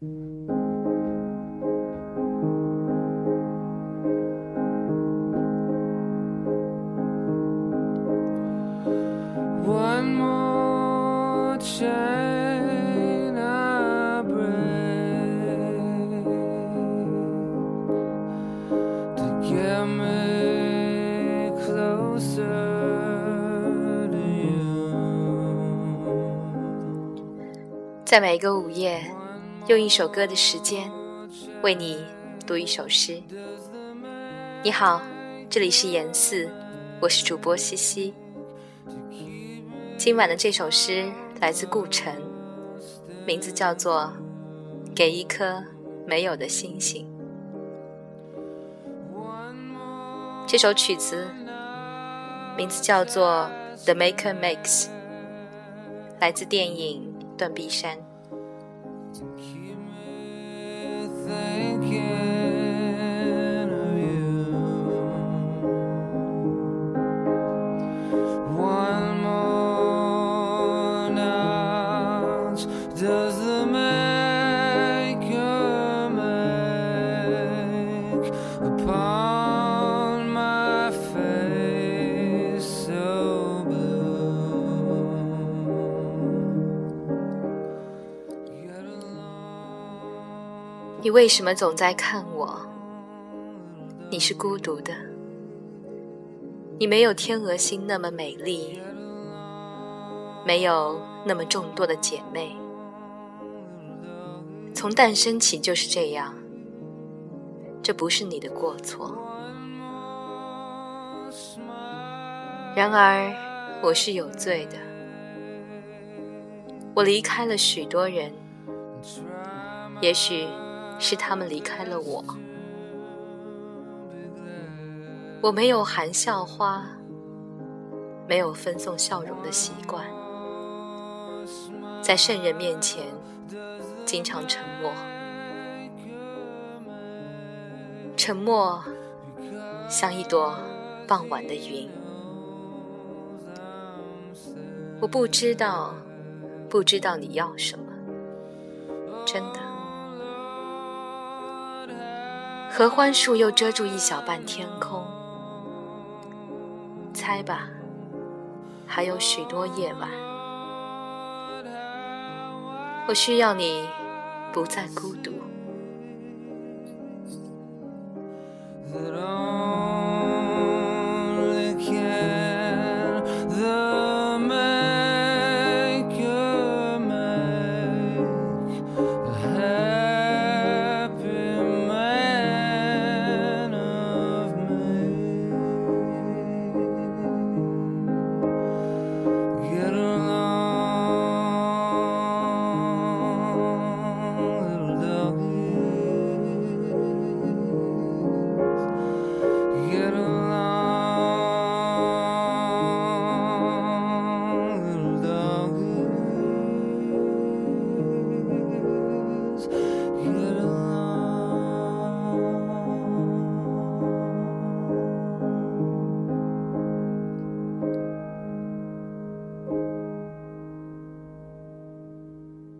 One more chain I break to get me closer to you. 在每一个午夜，用一首歌的时间，为你读一首诗。你好，这里是严四，我是主播西西。今晚的这首诗来自顾城，名字叫做《给一颗没有的星星》。这首曲子名字叫做《The Maker Makes》，来自电影《断臂山》。to keep 你为什么总在看我？你是孤独的，你没有天鹅星那么美丽，没有那么众多的姐妹。从诞生起就是这样，这不是你的过错。然而，我是有罪的，我离开了许多人，也许是他们离开了我。我没有含笑花，没有分送笑容的习惯，在圣人面前经常沉默。沉默像一朵傍晚的云。我不知道，不知道你要什么，真的。合欢树又遮住一小半天空。猜吧还有许多夜晚我需要你不再孤独。